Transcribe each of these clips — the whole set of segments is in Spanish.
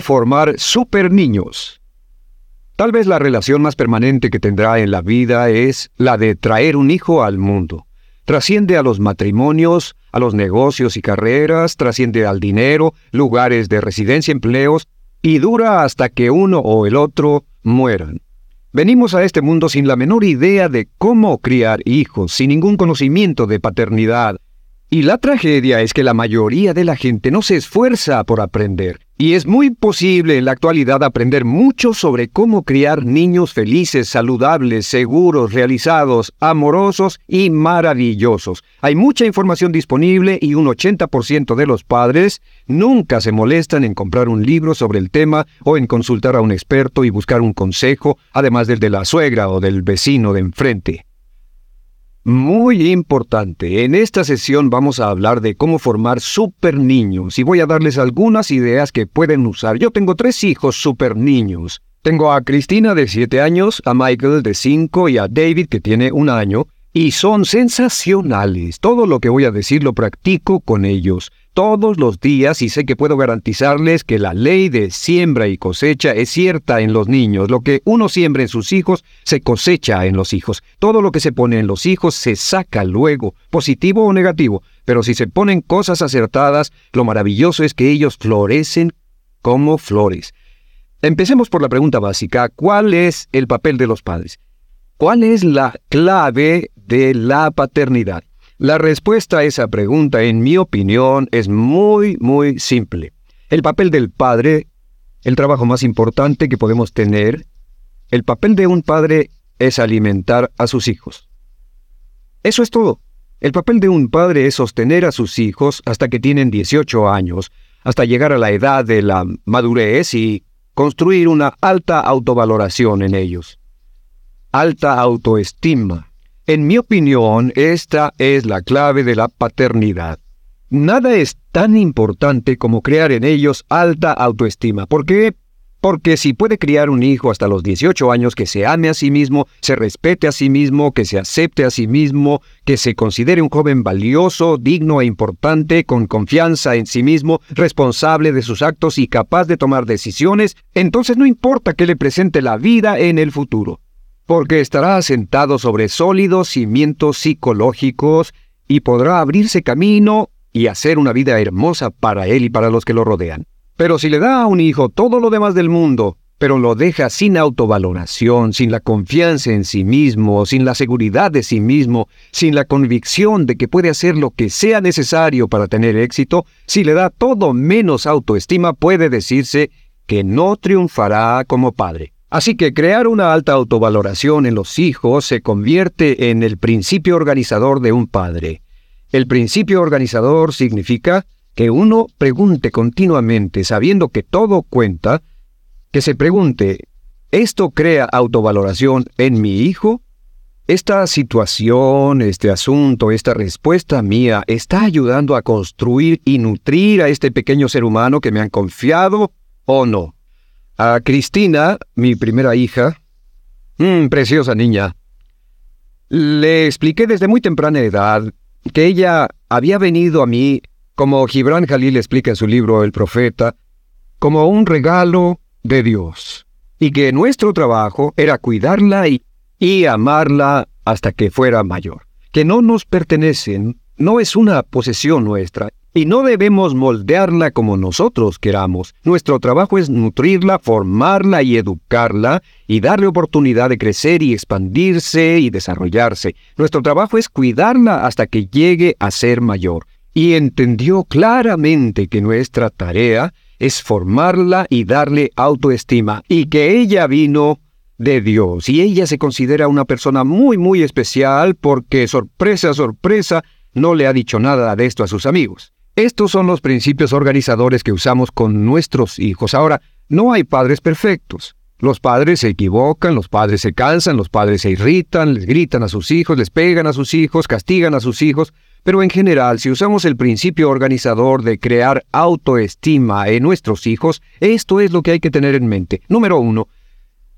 formar super niños. Tal vez la relación más permanente que tendrá en la vida es la de traer un hijo al mundo. Trasciende a los matrimonios, a los negocios y carreras, trasciende al dinero, lugares de residencia, empleos, y dura hasta que uno o el otro mueran. Venimos a este mundo sin la menor idea de cómo criar hijos, sin ningún conocimiento de paternidad, y la tragedia es que la mayoría de la gente no se esfuerza por aprender. Y es muy posible en la actualidad aprender mucho sobre cómo criar niños felices, saludables, seguros, realizados, amorosos y maravillosos. Hay mucha información disponible y un 80% de los padres nunca se molestan en comprar un libro sobre el tema o en consultar a un experto y buscar un consejo, además del de la suegra o del vecino de enfrente. Muy importante. En esta sesión vamos a hablar de cómo formar super niños y voy a darles algunas ideas que pueden usar. Yo tengo tres hijos super niños. Tengo a Cristina de 7 años, a Michael de 5 y a David que tiene un año. Y son sensacionales. Todo lo que voy a decir lo practico con ellos todos los días y sé que puedo garantizarles que la ley de siembra y cosecha es cierta en los niños. Lo que uno siembra en sus hijos se cosecha en los hijos. Todo lo que se pone en los hijos se saca luego, positivo o negativo. Pero si se ponen cosas acertadas, lo maravilloso es que ellos florecen como flores. Empecemos por la pregunta básica. ¿Cuál es el papel de los padres? ¿Cuál es la clave de la paternidad? La respuesta a esa pregunta, en mi opinión, es muy, muy simple. El papel del padre, el trabajo más importante que podemos tener, el papel de un padre es alimentar a sus hijos. Eso es todo. El papel de un padre es sostener a sus hijos hasta que tienen 18 años, hasta llegar a la edad de la madurez y construir una alta autovaloración en ellos. Alta autoestima, en mi opinión, esta es la clave de la paternidad. Nada es tan importante como crear en ellos alta autoestima. ¿Por qué? Porque si puede criar un hijo hasta los 18 años que se ame a sí mismo, se respete a sí mismo, que se acepte a sí mismo, que se considere un joven valioso, digno e importante, con confianza en sí mismo, responsable de sus actos y capaz de tomar decisiones, entonces no importa que le presente la vida en el futuro porque estará asentado sobre sólidos cimientos psicológicos y podrá abrirse camino y hacer una vida hermosa para él y para los que lo rodean. Pero si le da a un hijo todo lo demás del mundo, pero lo deja sin autovaloración, sin la confianza en sí mismo, sin la seguridad de sí mismo, sin la convicción de que puede hacer lo que sea necesario para tener éxito, si le da todo menos autoestima, puede decirse que no triunfará como padre. Así que crear una alta autovaloración en los hijos se convierte en el principio organizador de un padre. El principio organizador significa que uno pregunte continuamente, sabiendo que todo cuenta, que se pregunte, ¿esto crea autovaloración en mi hijo? ¿Esta situación, este asunto, esta respuesta mía está ayudando a construir y nutrir a este pequeño ser humano que me han confiado o no? A Cristina, mi primera hija, mmm, preciosa niña, le expliqué desde muy temprana edad que ella había venido a mí, como Gibran Jalil explica en su libro El Profeta, como un regalo de Dios, y que nuestro trabajo era cuidarla y, y amarla hasta que fuera mayor, que no nos pertenecen, no es una posesión nuestra, y no debemos moldearla como nosotros queramos. Nuestro trabajo es nutrirla, formarla y educarla y darle oportunidad de crecer y expandirse y desarrollarse. Nuestro trabajo es cuidarla hasta que llegue a ser mayor. Y entendió claramente que nuestra tarea es formarla y darle autoestima y que ella vino de Dios y ella se considera una persona muy muy especial porque sorpresa sorpresa no le ha dicho nada de esto a sus amigos. Estos son los principios organizadores que usamos con nuestros hijos. Ahora, no hay padres perfectos. Los padres se equivocan, los padres se cansan, los padres se irritan, les gritan a sus hijos, les pegan a sus hijos, castigan a sus hijos, pero en general, si usamos el principio organizador de crear autoestima en nuestros hijos, esto es lo que hay que tener en mente. Número uno,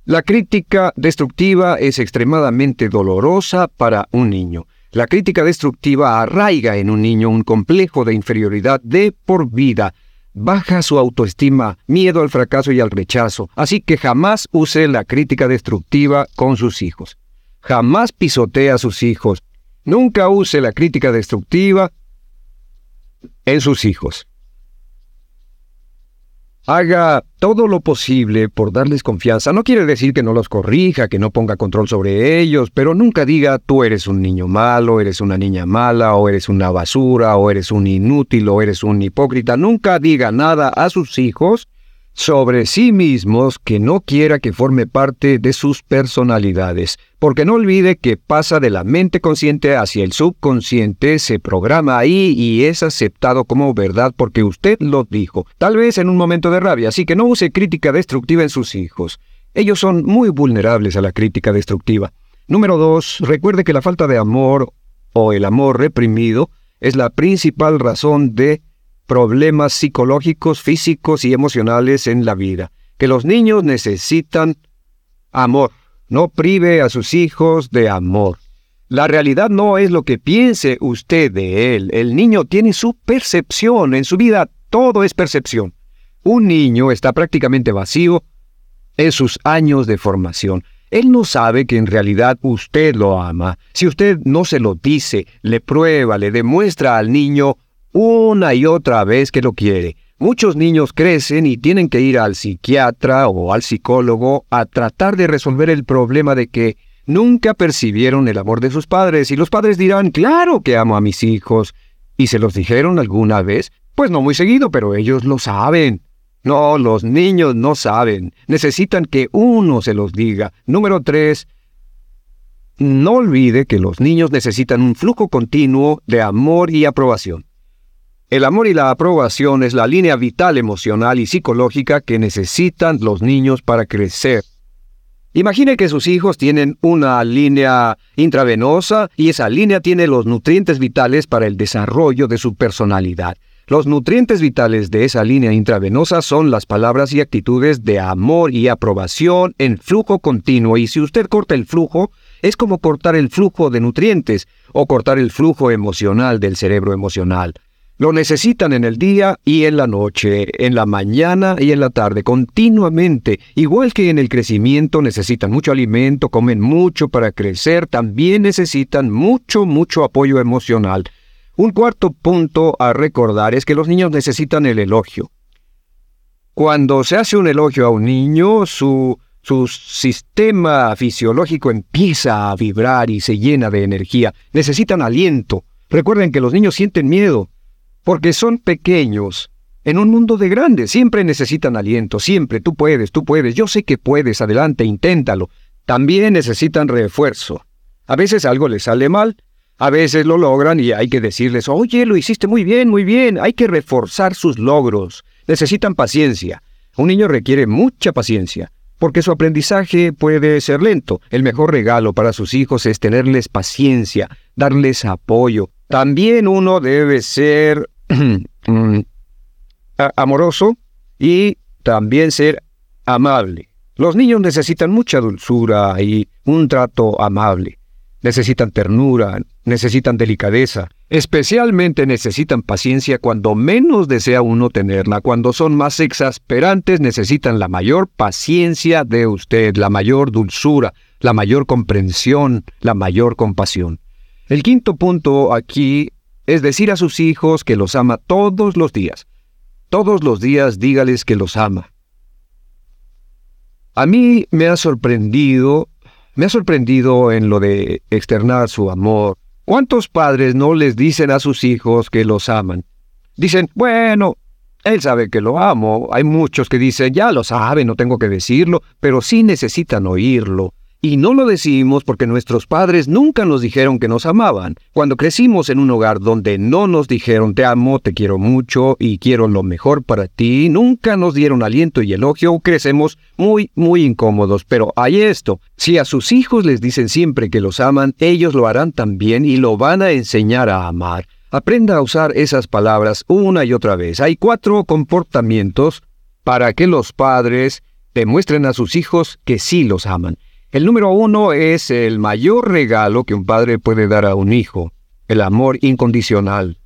la crítica destructiva es extremadamente dolorosa para un niño. La crítica destructiva arraiga en un niño un complejo de inferioridad de por vida. baja su autoestima, miedo al fracaso y al rechazo. Así que jamás use la crítica destructiva con sus hijos. Jamás pisotee a sus hijos. Nunca use la crítica destructiva en sus hijos. Haga todo lo posible por darles confianza. No quiere decir que no los corrija, que no ponga control sobre ellos, pero nunca diga tú eres un niño malo, eres una niña mala, o eres una basura, o eres un inútil, o eres un hipócrita. Nunca diga nada a sus hijos sobre sí mismos que no quiera que forme parte de sus personalidades, porque no olvide que pasa de la mente consciente hacia el subconsciente, se programa ahí y es aceptado como verdad porque usted lo dijo, tal vez en un momento de rabia, así que no use crítica destructiva en sus hijos. Ellos son muy vulnerables a la crítica destructiva. Número dos, recuerde que la falta de amor o el amor reprimido es la principal razón de problemas psicológicos, físicos y emocionales en la vida, que los niños necesitan amor. No prive a sus hijos de amor. La realidad no es lo que piense usted de él. El niño tiene su percepción. En su vida todo es percepción. Un niño está prácticamente vacío en sus años de formación. Él no sabe que en realidad usted lo ama. Si usted no se lo dice, le prueba, le demuestra al niño una y otra vez que lo quiere. Muchos niños crecen y tienen que ir al psiquiatra o al psicólogo a tratar de resolver el problema de que nunca percibieron el amor de sus padres y los padres dirán, claro que amo a mis hijos. ¿Y se los dijeron alguna vez? Pues no muy seguido, pero ellos lo saben. No, los niños no saben. Necesitan que uno se los diga. Número tres, no olvide que los niños necesitan un flujo continuo de amor y aprobación. El amor y la aprobación es la línea vital emocional y psicológica que necesitan los niños para crecer. Imagine que sus hijos tienen una línea intravenosa y esa línea tiene los nutrientes vitales para el desarrollo de su personalidad. Los nutrientes vitales de esa línea intravenosa son las palabras y actitudes de amor y aprobación en flujo continuo y si usted corta el flujo, es como cortar el flujo de nutrientes o cortar el flujo emocional del cerebro emocional. Lo necesitan en el día y en la noche, en la mañana y en la tarde, continuamente. Igual que en el crecimiento necesitan mucho alimento, comen mucho para crecer, también necesitan mucho, mucho apoyo emocional. Un cuarto punto a recordar es que los niños necesitan el elogio. Cuando se hace un elogio a un niño, su, su sistema fisiológico empieza a vibrar y se llena de energía. Necesitan aliento. Recuerden que los niños sienten miedo, porque son pequeños. En un mundo de grandes siempre necesitan aliento, siempre tú puedes, tú puedes, yo sé que puedes, adelante, inténtalo. También necesitan refuerzo. A veces algo les sale mal, a veces lo logran y hay que decirles, oye, lo hiciste muy bien, muy bien, hay que reforzar sus logros. Necesitan paciencia. Un niño requiere mucha paciencia, porque su aprendizaje puede ser lento. El mejor regalo para sus hijos es tenerles paciencia, darles apoyo. También uno debe ser amoroso y también ser amable. Los niños necesitan mucha dulzura y un trato amable. Necesitan ternura, necesitan delicadeza. Especialmente necesitan paciencia cuando menos desea uno tenerla. Cuando son más exasperantes necesitan la mayor paciencia de usted, la mayor dulzura, la mayor comprensión, la mayor compasión. El quinto punto aquí es decir a sus hijos que los ama todos los días. Todos los días dígales que los ama. A mí me ha sorprendido, me ha sorprendido en lo de externar su amor. ¿Cuántos padres no les dicen a sus hijos que los aman? Dicen, bueno, él sabe que lo amo. Hay muchos que dicen, ya lo sabe, no tengo que decirlo, pero sí necesitan oírlo. Y no lo decimos porque nuestros padres nunca nos dijeron que nos amaban. Cuando crecimos en un hogar donde no nos dijeron te amo, te quiero mucho y quiero lo mejor para ti, nunca nos dieron aliento y elogio, crecemos muy, muy incómodos. Pero hay esto, si a sus hijos les dicen siempre que los aman, ellos lo harán también y lo van a enseñar a amar. Aprenda a usar esas palabras una y otra vez. Hay cuatro comportamientos para que los padres demuestren a sus hijos que sí los aman. El número uno es el mayor regalo que un padre puede dar a un hijo, el amor incondicional.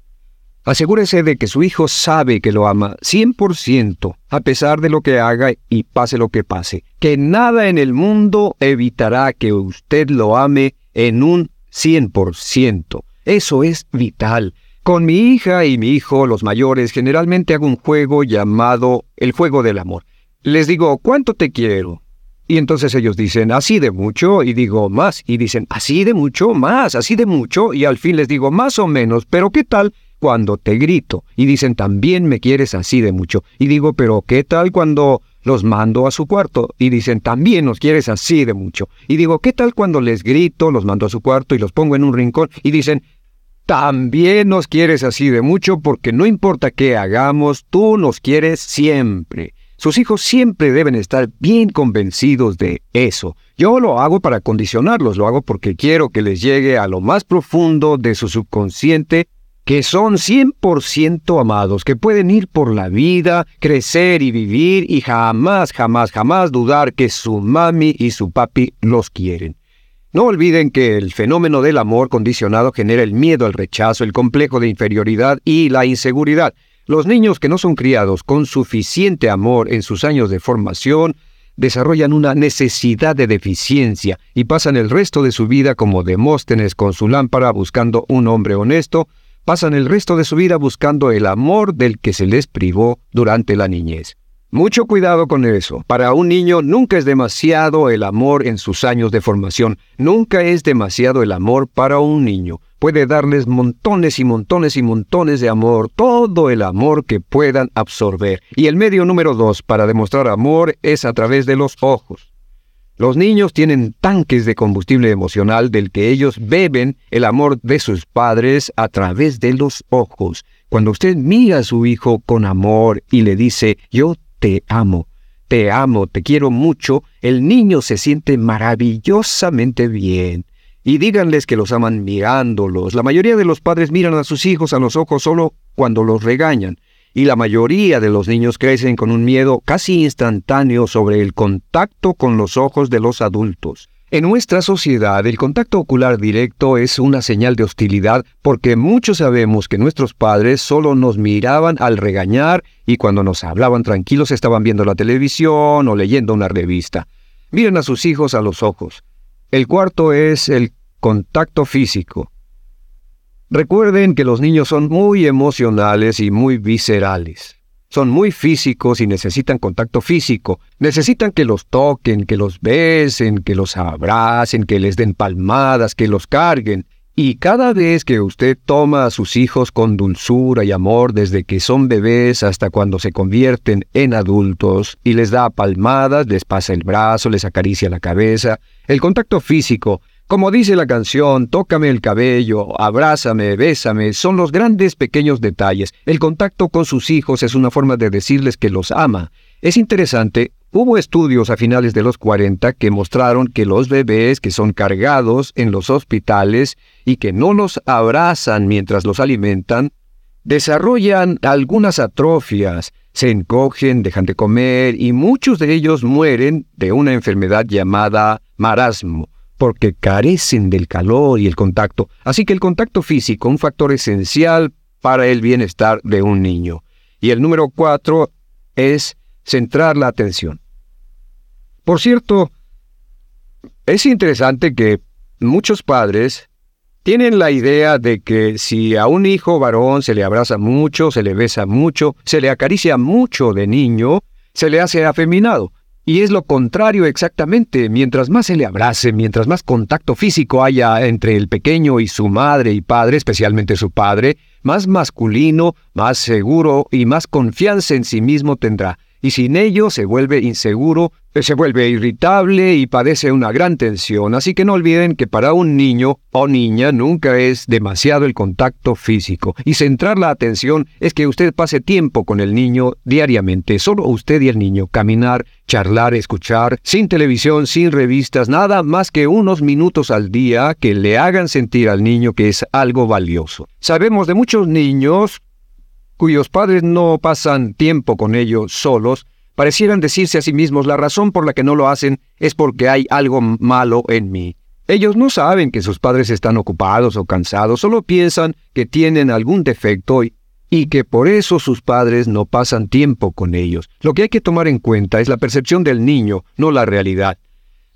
Asegúrese de que su hijo sabe que lo ama 100%, a pesar de lo que haga y pase lo que pase. Que nada en el mundo evitará que usted lo ame en un 100%. Eso es vital. Con mi hija y mi hijo, los mayores, generalmente hago un juego llamado el juego del amor. Les digo, ¿cuánto te quiero? Y entonces ellos dicen, así de mucho, y digo, más, y dicen, así de mucho, más, así de mucho, y al fin les digo, más o menos, pero ¿qué tal cuando te grito? Y dicen, también me quieres así de mucho. Y digo, pero ¿qué tal cuando los mando a su cuarto? Y dicen, también nos quieres así de mucho. Y digo, ¿qué tal cuando les grito, los mando a su cuarto y los pongo en un rincón? Y dicen, también nos quieres así de mucho porque no importa qué hagamos, tú nos quieres siempre. Sus hijos siempre deben estar bien convencidos de eso. Yo lo hago para condicionarlos, lo hago porque quiero que les llegue a lo más profundo de su subconsciente que son 100% amados, que pueden ir por la vida, crecer y vivir y jamás, jamás, jamás dudar que su mami y su papi los quieren. No olviden que el fenómeno del amor condicionado genera el miedo al rechazo, el complejo de inferioridad y la inseguridad. Los niños que no son criados con suficiente amor en sus años de formación desarrollan una necesidad de deficiencia y pasan el resto de su vida como Demóstenes con su lámpara buscando un hombre honesto, pasan el resto de su vida buscando el amor del que se les privó durante la niñez. Mucho cuidado con eso. Para un niño nunca es demasiado el amor en sus años de formación. Nunca es demasiado el amor para un niño. Puede darles montones y montones y montones de amor, todo el amor que puedan absorber. Y el medio número dos para demostrar amor es a través de los ojos. Los niños tienen tanques de combustible emocional del que ellos beben el amor de sus padres a través de los ojos. Cuando usted mira a su hijo con amor y le dice, yo te amo, te amo, te quiero mucho, el niño se siente maravillosamente bien. Y díganles que los aman mirándolos. La mayoría de los padres miran a sus hijos a los ojos solo cuando los regañan. Y la mayoría de los niños crecen con un miedo casi instantáneo sobre el contacto con los ojos de los adultos. En nuestra sociedad el contacto ocular directo es una señal de hostilidad porque muchos sabemos que nuestros padres solo nos miraban al regañar y cuando nos hablaban tranquilos estaban viendo la televisión o leyendo una revista. Miren a sus hijos a los ojos. El cuarto es el contacto físico. Recuerden que los niños son muy emocionales y muy viscerales. Son muy físicos y necesitan contacto físico. Necesitan que los toquen, que los besen, que los abracen, que les den palmadas, que los carguen. Y cada vez que usted toma a sus hijos con dulzura y amor desde que son bebés hasta cuando se convierten en adultos y les da palmadas, les pasa el brazo, les acaricia la cabeza, el contacto físico como dice la canción, tócame el cabello, abrázame, bésame, son los grandes pequeños detalles. El contacto con sus hijos es una forma de decirles que los ama. Es interesante, hubo estudios a finales de los 40 que mostraron que los bebés que son cargados en los hospitales y que no los abrazan mientras los alimentan, desarrollan algunas atrofias, se encogen, dejan de comer y muchos de ellos mueren de una enfermedad llamada marasmo porque carecen del calor y el contacto. Así que el contacto físico, un factor esencial para el bienestar de un niño. Y el número cuatro es centrar la atención. Por cierto, es interesante que muchos padres tienen la idea de que si a un hijo varón se le abraza mucho, se le besa mucho, se le acaricia mucho de niño, se le hace afeminado. Y es lo contrario exactamente. Mientras más se le abrace, mientras más contacto físico haya entre el pequeño y su madre y padre, especialmente su padre, más masculino, más seguro y más confianza en sí mismo tendrá y sin ello se vuelve inseguro, se vuelve irritable y padece una gran tensión, así que no olviden que para un niño o niña nunca es demasiado el contacto físico, y centrar la atención es que usted pase tiempo con el niño diariamente, solo usted y el niño, caminar, charlar, escuchar, sin televisión, sin revistas, nada más que unos minutos al día que le hagan sentir al niño que es algo valioso. Sabemos de muchos niños cuyos padres no pasan tiempo con ellos solos, parecieran decirse a sí mismos la razón por la que no lo hacen es porque hay algo malo en mí. Ellos no saben que sus padres están ocupados o cansados, solo piensan que tienen algún defecto y, y que por eso sus padres no pasan tiempo con ellos. Lo que hay que tomar en cuenta es la percepción del niño, no la realidad.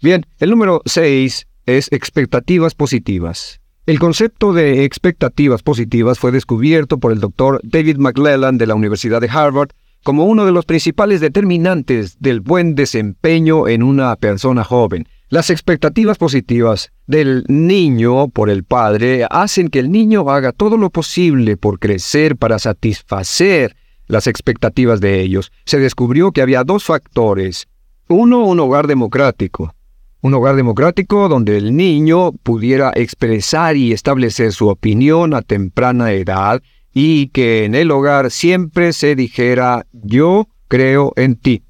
Bien, el número 6 es expectativas positivas. El concepto de expectativas positivas fue descubierto por el doctor David McClellan de la Universidad de Harvard como uno de los principales determinantes del buen desempeño en una persona joven. Las expectativas positivas del niño por el padre hacen que el niño haga todo lo posible por crecer para satisfacer las expectativas de ellos. Se descubrió que había dos factores. Uno, un hogar democrático. Un hogar democrático donde el niño pudiera expresar y establecer su opinión a temprana edad y que en el hogar siempre se dijera yo creo en ti.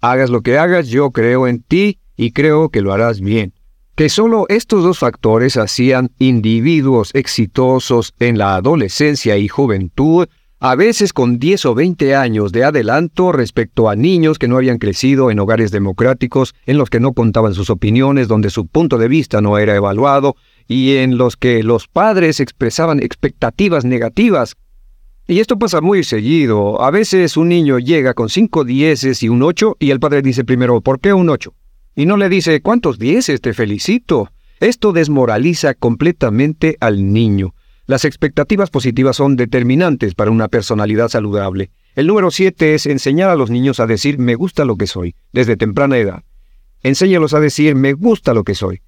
Hagas lo que hagas, yo creo en ti y creo que lo harás bien. Que solo estos dos factores hacían individuos exitosos en la adolescencia y juventud, a veces con 10 o 20 años de adelanto respecto a niños que no habían crecido en hogares democráticos, en los que no contaban sus opiniones, donde su punto de vista no era evaluado, y en los que los padres expresaban expectativas negativas y esto pasa muy seguido. A veces un niño llega con cinco dieces y un ocho y el padre dice primero, ¿por qué un ocho? y no le dice ¿cuántos dieces te felicito? Esto desmoraliza completamente al niño. Las expectativas positivas son determinantes para una personalidad saludable. El número siete es enseñar a los niños a decir me gusta lo que soy, desde temprana edad. Enséñalos a decir me gusta lo que soy,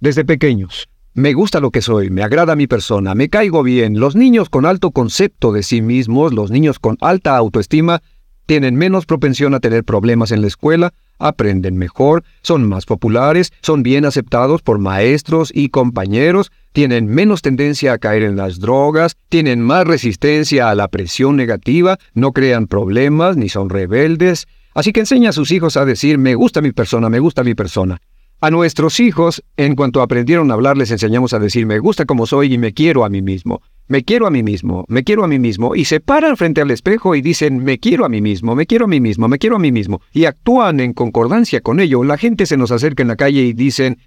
desde pequeños. Me gusta lo que soy, me agrada mi persona, me caigo bien. Los niños con alto concepto de sí mismos, los niños con alta autoestima, tienen menos propensión a tener problemas en la escuela, aprenden mejor, son más populares, son bien aceptados por maestros y compañeros, tienen menos tendencia a caer en las drogas, tienen más resistencia a la presión negativa, no crean problemas ni son rebeldes. Así que enseña a sus hijos a decir me gusta mi persona, me gusta mi persona. A nuestros hijos, en cuanto aprendieron a hablar, les enseñamos a decir me gusta como soy y me quiero a mí mismo. Me quiero a mí mismo, me quiero a mí mismo, y se paran frente al espejo y dicen, me quiero a mí mismo, me quiero a mí mismo, me quiero a mí mismo, y actúan en concordancia con ello. La gente se nos acerca en la calle y dicen,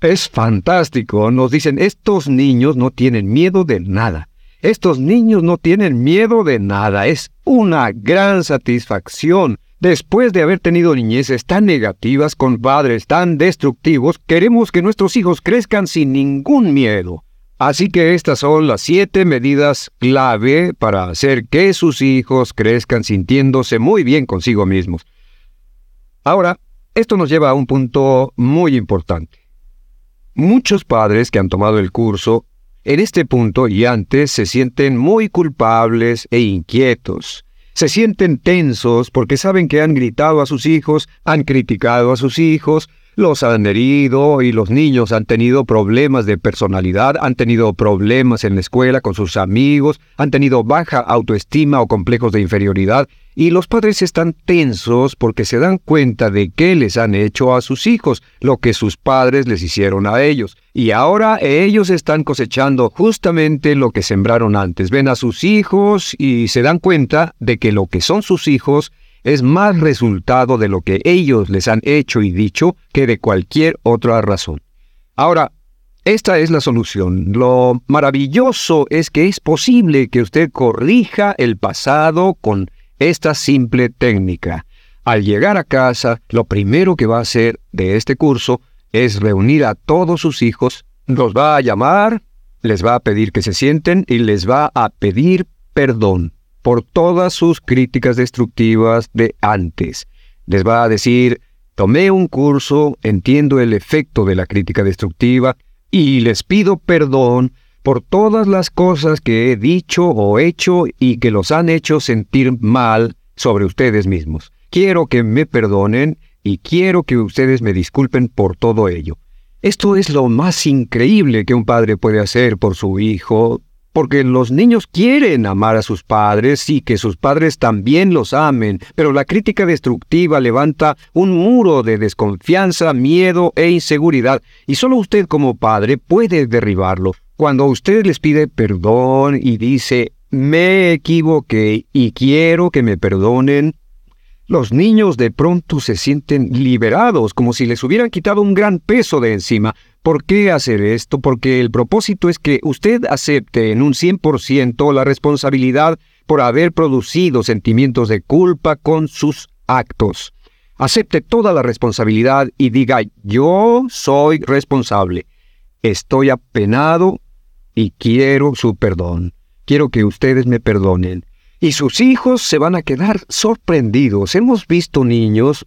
es fantástico, nos dicen, estos niños no tienen miedo de nada. Estos niños no tienen miedo de nada. Es una gran satisfacción. Después de haber tenido niñeces tan negativas con padres tan destructivos, queremos que nuestros hijos crezcan sin ningún miedo. Así que estas son las siete medidas clave para hacer que sus hijos crezcan sintiéndose muy bien consigo mismos. Ahora, esto nos lleva a un punto muy importante. Muchos padres que han tomado el curso en este punto y antes se sienten muy culpables e inquietos. Se sienten tensos porque saben que han gritado a sus hijos, han criticado a sus hijos, los han herido y los niños han tenido problemas de personalidad, han tenido problemas en la escuela con sus amigos, han tenido baja autoestima o complejos de inferioridad y los padres están tensos porque se dan cuenta de qué les han hecho a sus hijos, lo que sus padres les hicieron a ellos. Y ahora ellos están cosechando justamente lo que sembraron antes. Ven a sus hijos y se dan cuenta de que lo que son sus hijos es más resultado de lo que ellos les han hecho y dicho que de cualquier otra razón. Ahora, esta es la solución. Lo maravilloso es que es posible que usted corrija el pasado con esta simple técnica. Al llegar a casa, lo primero que va a hacer de este curso es reunir a todos sus hijos, los va a llamar, les va a pedir que se sienten y les va a pedir perdón por todas sus críticas destructivas de antes. Les va a decir, tomé un curso, entiendo el efecto de la crítica destructiva y les pido perdón por todas las cosas que he dicho o hecho y que los han hecho sentir mal sobre ustedes mismos. Quiero que me perdonen y quiero que ustedes me disculpen por todo ello. Esto es lo más increíble que un padre puede hacer por su hijo, porque los niños quieren amar a sus padres y que sus padres también los amen, pero la crítica destructiva levanta un muro de desconfianza, miedo e inseguridad, y solo usted como padre puede derribarlo. Cuando usted les pide perdón y dice, me equivoqué y quiero que me perdonen, los niños de pronto se sienten liberados, como si les hubieran quitado un gran peso de encima, ¿Por qué hacer esto? Porque el propósito es que usted acepte en un 100% la responsabilidad por haber producido sentimientos de culpa con sus actos. Acepte toda la responsabilidad y diga, yo soy responsable. Estoy apenado y quiero su perdón. Quiero que ustedes me perdonen. Y sus hijos se van a quedar sorprendidos. Hemos visto niños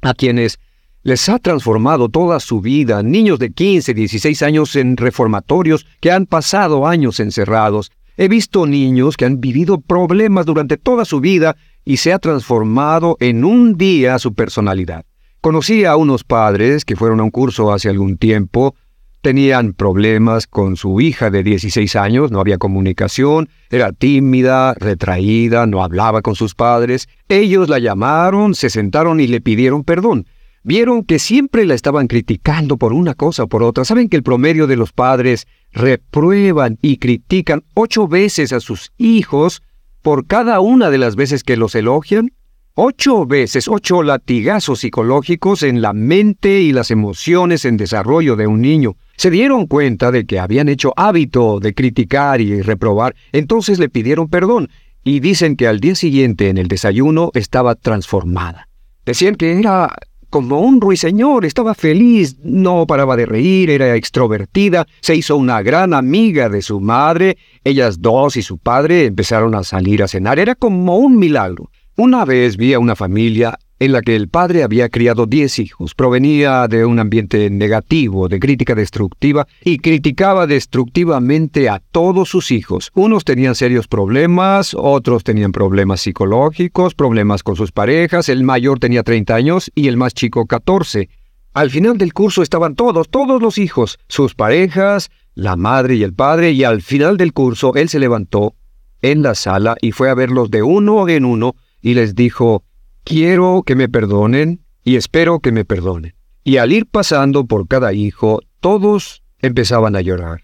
a quienes les ha transformado toda su vida, niños de 15, 16 años en reformatorios que han pasado años encerrados. He visto niños que han vivido problemas durante toda su vida y se ha transformado en un día su personalidad. Conocí a unos padres que fueron a un curso hace algún tiempo, tenían problemas con su hija de 16 años, no había comunicación, era tímida, retraída, no hablaba con sus padres. Ellos la llamaron, se sentaron y le pidieron perdón vieron que siempre la estaban criticando por una cosa o por otra. ¿Saben que el promedio de los padres reprueban y critican ocho veces a sus hijos por cada una de las veces que los elogian? Ocho veces, ocho latigazos psicológicos en la mente y las emociones en desarrollo de un niño. Se dieron cuenta de que habían hecho hábito de criticar y reprobar, entonces le pidieron perdón y dicen que al día siguiente en el desayuno estaba transformada. Decían que era como un ruiseñor, estaba feliz, no paraba de reír, era extrovertida, se hizo una gran amiga de su madre, ellas dos y su padre empezaron a salir a cenar, era como un milagro. Una vez vi a una familia en la que el padre había criado diez hijos, provenía de un ambiente negativo, de crítica destructiva, y criticaba destructivamente a todos sus hijos. Unos tenían serios problemas, otros tenían problemas psicológicos, problemas con sus parejas, el mayor tenía 30 años y el más chico 14. Al final del curso estaban todos, todos los hijos, sus parejas, la madre y el padre, y al final del curso él se levantó en la sala y fue a verlos de uno en uno y les dijo, Quiero que me perdonen y espero que me perdonen. Y al ir pasando por cada hijo, todos empezaban a llorar.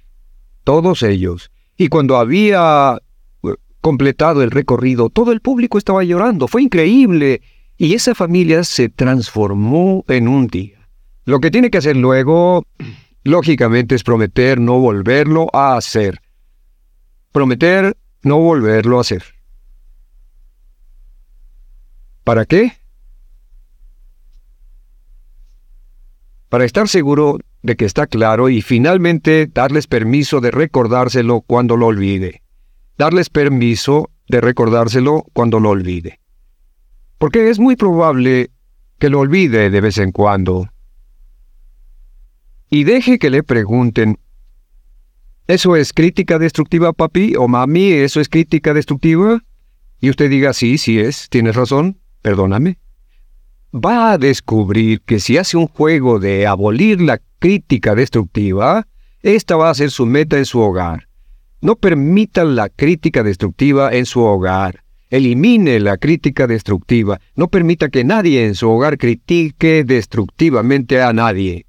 Todos ellos. Y cuando había eh, completado el recorrido, todo el público estaba llorando. Fue increíble. Y esa familia se transformó en un día. Lo que tiene que hacer luego, lógicamente, es prometer no volverlo a hacer. Prometer no volverlo a hacer. ¿Para qué? Para estar seguro de que está claro y finalmente darles permiso de recordárselo cuando lo olvide. Darles permiso de recordárselo cuando lo olvide. Porque es muy probable que lo olvide de vez en cuando. Y deje que le pregunten, ¿eso es crítica destructiva, papi? ¿O mami, eso es crítica destructiva? Y usted diga, sí, sí es, tienes razón perdóname, va a descubrir que si hace un juego de abolir la crítica destructiva, esta va a ser su meta en su hogar. No permita la crítica destructiva en su hogar. Elimine la crítica destructiva. No permita que nadie en su hogar critique destructivamente a nadie.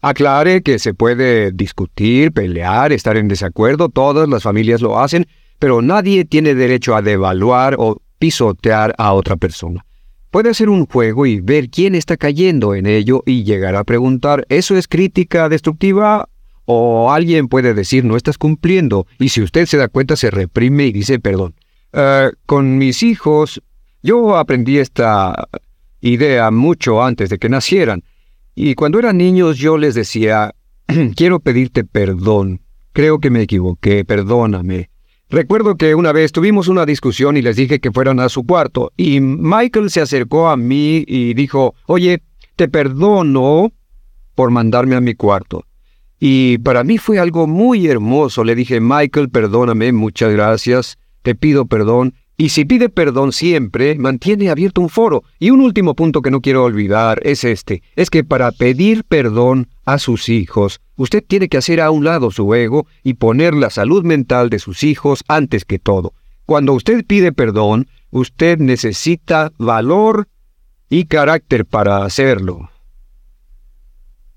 Aclare que se puede discutir, pelear, estar en desacuerdo, todas las familias lo hacen, pero nadie tiene derecho a devaluar o pisotear a otra persona. Puede hacer un juego y ver quién está cayendo en ello y llegar a preguntar, ¿eso es crítica destructiva? O alguien puede decir, no estás cumpliendo, y si usted se da cuenta se reprime y dice, perdón. Eh, con mis hijos, yo aprendí esta idea mucho antes de que nacieran, y cuando eran niños yo les decía, quiero pedirte perdón, creo que me equivoqué, perdóname. Recuerdo que una vez tuvimos una discusión y les dije que fueran a su cuarto, y Michael se acercó a mí y dijo, oye, te perdono por mandarme a mi cuarto. Y para mí fue algo muy hermoso. Le dije, Michael, perdóname, muchas gracias, te pido perdón, y si pide perdón siempre, mantiene abierto un foro. Y un último punto que no quiero olvidar es este, es que para pedir perdón a sus hijos, usted tiene que hacer a un lado su ego y poner la salud mental de sus hijos antes que todo. Cuando usted pide perdón, usted necesita valor y carácter para hacerlo.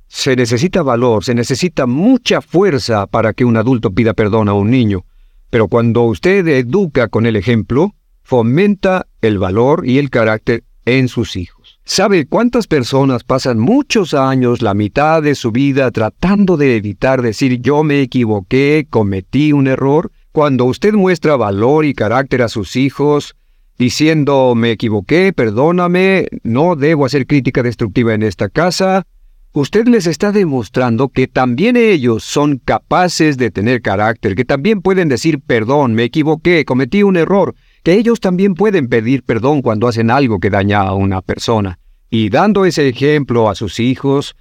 Se necesita valor, se necesita mucha fuerza para que un adulto pida perdón a un niño. Pero cuando usted educa con el ejemplo, fomenta el valor y el carácter en sus hijos. ¿Sabe cuántas personas pasan muchos años, la mitad de su vida, tratando de evitar decir yo me equivoqué, cometí un error? Cuando usted muestra valor y carácter a sus hijos, diciendo me equivoqué, perdóname, no debo hacer crítica destructiva en esta casa, usted les está demostrando que también ellos son capaces de tener carácter, que también pueden decir perdón, me equivoqué, cometí un error, que ellos también pueden pedir perdón cuando hacen algo que daña a una persona. Y dando ese ejemplo a sus hijos,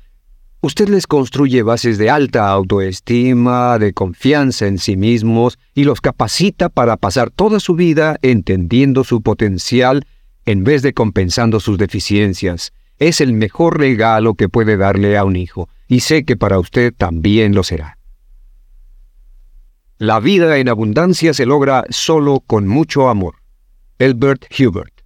usted les construye bases de alta autoestima, de confianza en sí mismos y los capacita para pasar toda su vida entendiendo su potencial en vez de compensando sus deficiencias. Es el mejor regalo que puede darle a un hijo, y sé que para usted también lo será. La vida en abundancia se logra solo con mucho amor. Elbert Hubert